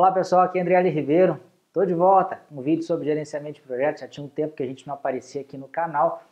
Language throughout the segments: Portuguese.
Olá pessoal, aqui é André Ribeiro, estou de volta. Um vídeo sobre gerenciamento de projetos, já tinha um tempo que a gente não aparecia aqui no canal,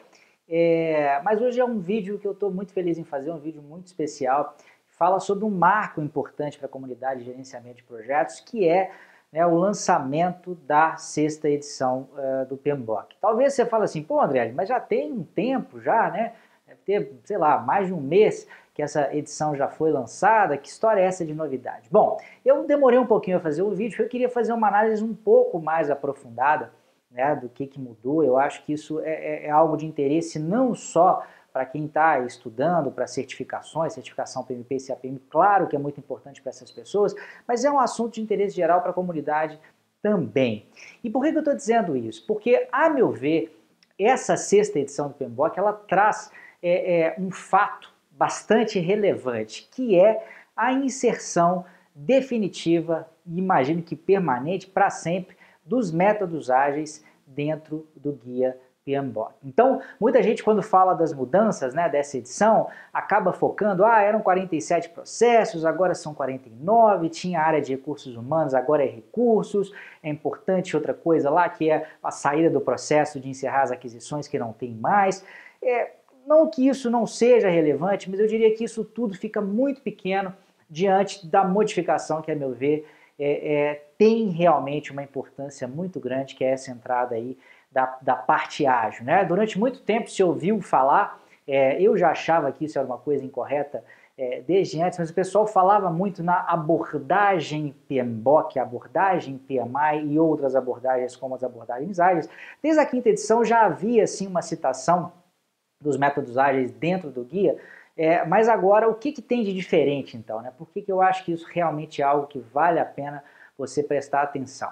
é, mas hoje é um vídeo que eu estou muito feliz em fazer, um vídeo muito especial, fala sobre um marco importante para a comunidade de gerenciamento de projetos, que é né, o lançamento da sexta edição uh, do PMBOK. Talvez você fale assim, pô André, mas já tem um tempo já, né? Deve ter, sei lá, mais de um mês que essa edição já foi lançada, que história é essa de novidade? Bom, eu demorei um pouquinho a fazer o vídeo, porque eu queria fazer uma análise um pouco mais aprofundada né, do que, que mudou. Eu acho que isso é, é, é algo de interesse não só para quem está estudando para certificações, certificação PMP e CAPM, claro que é muito importante para essas pessoas, mas é um assunto de interesse geral para a comunidade também. E por que, que eu estou dizendo isso? Porque, a meu ver, essa sexta edição do PMBOK, ela traz é, é, um fato bastante relevante, que é a inserção definitiva, e imagino que permanente para sempre, dos métodos ágeis dentro do guia PMBOK. Então, muita gente quando fala das mudanças né, dessa edição, acaba focando, ah, eram 47 processos, agora são 49, tinha área de recursos humanos, agora é recursos, é importante outra coisa lá, que é a saída do processo de encerrar as aquisições que não tem mais. É, não que isso não seja relevante, mas eu diria que isso tudo fica muito pequeno diante da modificação que, a meu ver, é, é, tem realmente uma importância muito grande, que é essa entrada aí da, da parte ágil. Né? Durante muito tempo se ouviu falar, é, eu já achava que isso era uma coisa incorreta é, desde antes, mas o pessoal falava muito na abordagem PMBOK, abordagem PMI e outras abordagens como as abordagens ágeis. Desde a quinta edição já havia assim uma citação dos métodos ágeis dentro do guia, é, mas agora o que, que tem de diferente então? Né? Por que, que eu acho que isso realmente é algo que vale a pena você prestar atenção?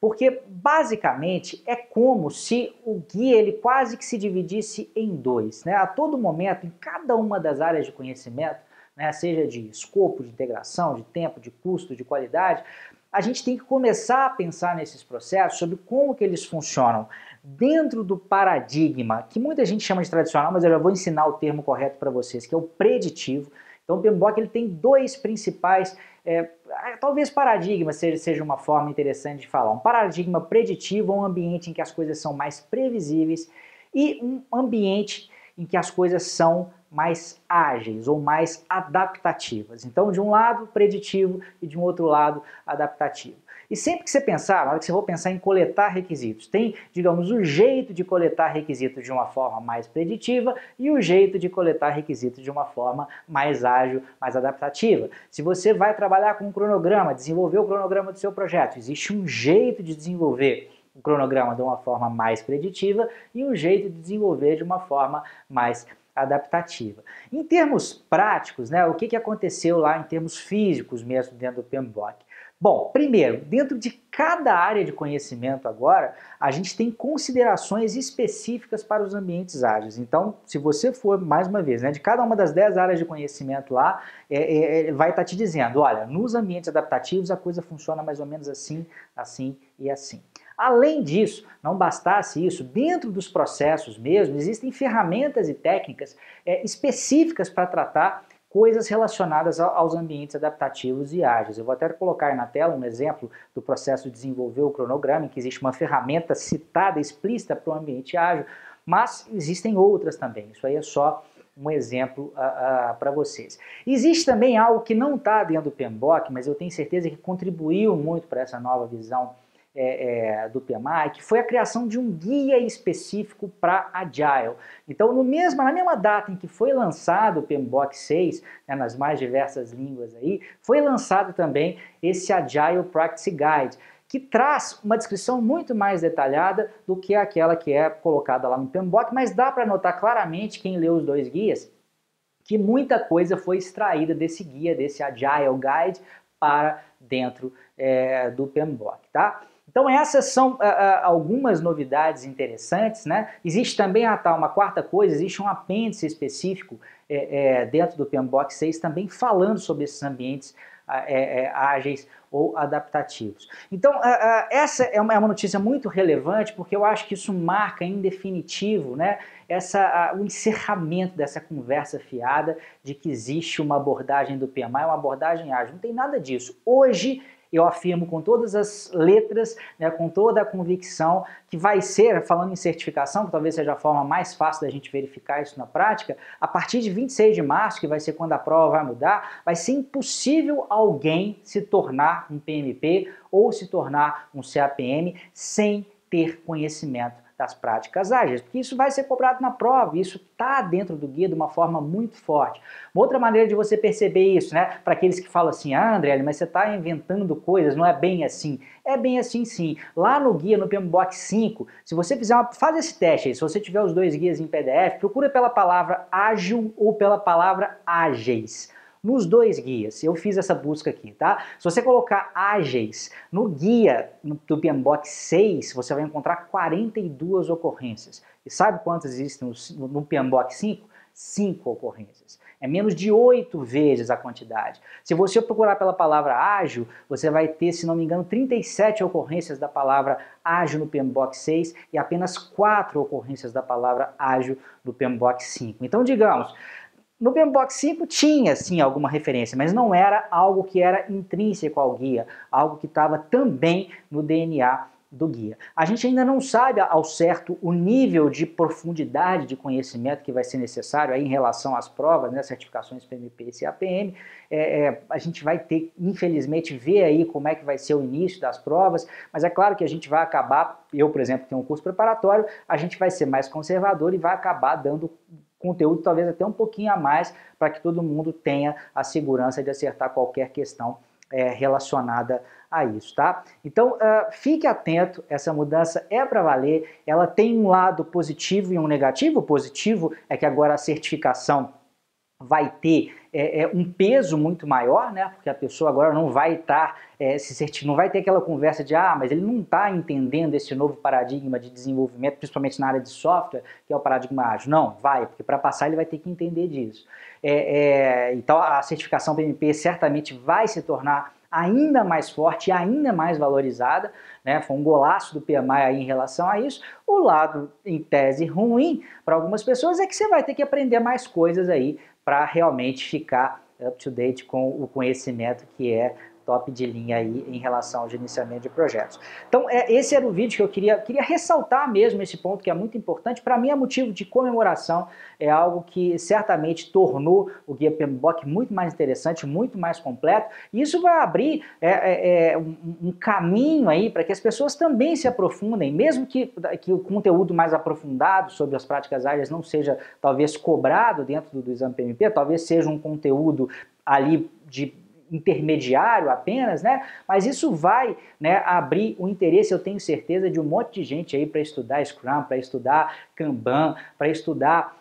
Porque basicamente é como se o guia ele quase que se dividisse em dois. Né? A todo momento, em cada uma das áreas de conhecimento, né, seja de escopo, de integração, de tempo, de custo, de qualidade, a gente tem que começar a pensar nesses processos sobre como que eles funcionam dentro do paradigma, que muita gente chama de tradicional, mas eu já vou ensinar o termo correto para vocês, que é o preditivo. Então o PMBOK ele tem dois principais, é, talvez paradigma seja, seja uma forma interessante de falar. Um paradigma preditivo um ambiente em que as coisas são mais previsíveis e um ambiente em que as coisas são mais ágeis ou mais adaptativas. Então, de um lado, preditivo e de um outro lado, adaptativo. E sempre que você pensar, na hora que você for pensar em coletar requisitos, tem, digamos, o jeito de coletar requisitos de uma forma mais preditiva e o jeito de coletar requisitos de uma forma mais ágil, mais adaptativa. Se você vai trabalhar com um cronograma, desenvolver o cronograma do seu projeto, existe um jeito de desenvolver o cronograma de uma forma mais preditiva e um jeito de desenvolver de uma forma mais adaptativa. Em termos práticos, né, o que, que aconteceu lá em termos físicos mesmo dentro do PMBOK? Bom, primeiro, dentro de cada área de conhecimento agora, a gente tem considerações específicas para os ambientes ágeis. Então, se você for, mais uma vez, né, de cada uma das 10 áreas de conhecimento lá, é, é, é vai estar tá te dizendo, olha, nos ambientes adaptativos a coisa funciona mais ou menos assim, assim e assim. Além disso, não bastasse isso, dentro dos processos mesmo, existem ferramentas e técnicas é, específicas para tratar coisas relacionadas aos ambientes adaptativos e ágeis. Eu vou até colocar na tela um exemplo do processo de desenvolver o cronograma, em que existe uma ferramenta citada, explícita para o ambiente ágil, mas existem outras também. Isso aí é só um exemplo uh, uh, para vocês. Existe também algo que não está dentro do PMBOK, mas eu tenho certeza que contribuiu muito para essa nova visão é, é, do PMI, que foi a criação de um guia específico para Agile. Então, no mesmo, na mesma data em que foi lançado o PMBOK 6, né, nas mais diversas línguas aí, foi lançado também esse Agile Practice Guide, que traz uma descrição muito mais detalhada do que aquela que é colocada lá no PMBOK, mas dá para notar claramente, quem leu os dois guias, que muita coisa foi extraída desse guia, desse Agile Guide, para dentro é, do PMBOK, tá? Então essas são uh, uh, algumas novidades interessantes, né? Existe também ah, tá, uma quarta coisa, existe um apêndice específico é, é, dentro do PMBOK 6 também falando sobre esses ambientes é, ágeis ou adaptativos. Então, essa é uma, uma, notícia muito relevante porque eu acho que isso marca em definitivo né, essa, o encerramento dessa conversa fiada de que existe uma abordagem do PMI, uma abordagem ágil. Não tem nada disso. Hoje eu afirmo com todas as letras, né, com toda a convicção, que vai ser, falando em certificação, que talvez seja a forma mais fácil da gente verificar isso na prática, a partir de 26 de março, que vai ser quando a prova vai mudar, vai ser impossível alguém se tornar um PMP ou se tornar um CAPM sem ter conhecimento das práticas ágeis, porque isso vai ser cobrado na prova, isso está dentro do guia de uma forma muito forte. Uma outra maneira de você perceber isso, né, para aqueles que falam assim, ah, André, mas você está inventando coisas, não é bem assim. É bem assim sim. Lá no guia, no PMBOK 5, se você fizer uma, faz esse teste aí, se você tiver os dois guias em PDF, procura pela palavra ágil ou pela palavra ágeis nos dois guias. Eu fiz essa busca aqui, tá? Se você colocar ágeis no guia do PMBOK 6, você vai encontrar 42 ocorrências. E sabe quantas existem no, no PMBOK 5? 5 ocorrências. É menos de 8 vezes a quantidade. Se você procurar pela palavra ágil, você vai ter, se não me engano, 37 ocorrências da palavra ágil no PMBOK 6 e apenas 4 ocorrências da palavra ágil no PMBOK 5. Então, digamos, no PMBOK 5 tinha sim alguma referência, mas não era algo que era intrínseco ao guia, algo que estava também no DNA do guia. A gente ainda não sabe ao certo o nível de profundidade de conhecimento que vai ser necessário aí em relação às provas, né, certificações PMP e CAPM. É, é, a gente vai ter, infelizmente, ver aí como é que vai ser o início das provas, mas é claro que a gente vai acabar, eu, por exemplo, tenho um curso preparatório, a gente vai ser mais conservador e vai acabar dando conteúdo talvez até um pouquinho a mais para que todo mundo tenha a segurança de acertar qualquer questão é, relacionada a isso, tá? Então, uh, fique atento, essa mudança é para valer, ela tem um lado positivo e um negativo. O positivo é que agora a certificação vai ter é, é, um peso muito maior, né? Porque a pessoa agora não vai estar tá, é, se certificando, não vai ter aquela conversa de ah, mas ele não está entendendo esse novo paradigma de desenvolvimento, principalmente na área de software, que é o paradigma ágil. Não, vai, porque para passar ele vai ter que entender disso. É, é, então a certificação PMP certamente vai se tornar ainda mais forte e ainda mais valorizada, né? Foi um golaço do PMI em relação a isso. O lado, em tese, ruim para algumas pessoas é que você vai ter que aprender mais coisas aí para realmente ficar up to date com o conhecimento que é top de linha aí em relação ao gerenciamento de projetos. Então, é, esse era o vídeo que eu queria, queria ressaltar mesmo esse ponto que é muito importante. Para mim é motivo de comemoração, é algo que certamente tornou o Guia PMBOK muito mais interessante, muito mais completo. E isso vai abrir é, é, é um, um, caminho aí para que as pessoas também se aprofundem, mesmo que, que o conteúdo mais aprofundado sobre as práticas áreas não seja talvez cobrado dentro do, do exame PMP, talvez seja um conteúdo ali de intermediário apenas, né? Mas isso vai né, abrir o interesse, eu tenho certeza, de um monte de gente aí para estudar Scrum, para estudar Kanban, para estudar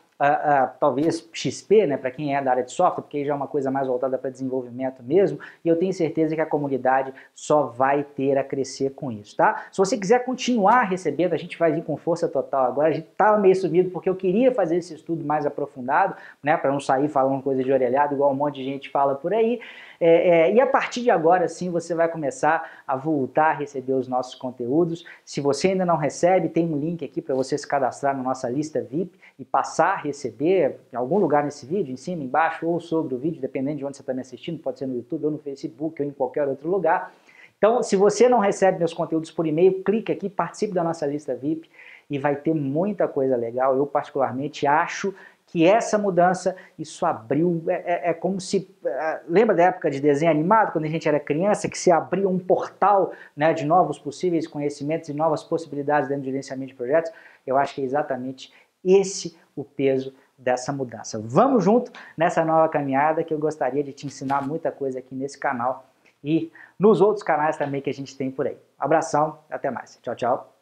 talvez XP, né, para quem é da área de software, porque aí já é uma coisa mais voltada para desenvolvimento mesmo, e eu tenho certeza que a comunidade só vai ter a crescer com isso, tá? Se você quiser continuar recebendo, a gente vai vir com força total agora, a gente estava meio sumido porque eu queria fazer esse estudo mais aprofundado, né, para não sair falando coisa de orelhado, igual um monte de gente fala por aí, é, é, e a partir de agora sim você vai começar a voltar a receber os nossos conteúdos. Se você ainda não recebe, tem um link aqui para você se cadastrar na nossa lista VIP e passar receber em algum lugar nesse vídeo, em cima, embaixo ou sobre o vídeo, dependendo de onde você está me assistindo, pode ser no YouTube ou no Facebook ou em qualquer outro lugar. Então, se você não recebe meus conteúdos por e-mail, clique aqui, participe da nossa lista VIP e vai ter muita coisa legal. Eu, particularmente, acho que essa mudança, isso abriu, é, é, é como se, é, lembra da época de desenho animado, quando a gente era criança, que se abria um portal né, de novos possíveis conhecimentos e novas possibilidades dentro do gerenciamento de projetos? Eu acho que é exatamente esse o peso dessa mudança. Vamos junto nessa nova caminhada que eu gostaria de te ensinar muita coisa aqui nesse canal e nos outros canais também que a gente tem por aí. Abração, até mais. Tchau, tchau.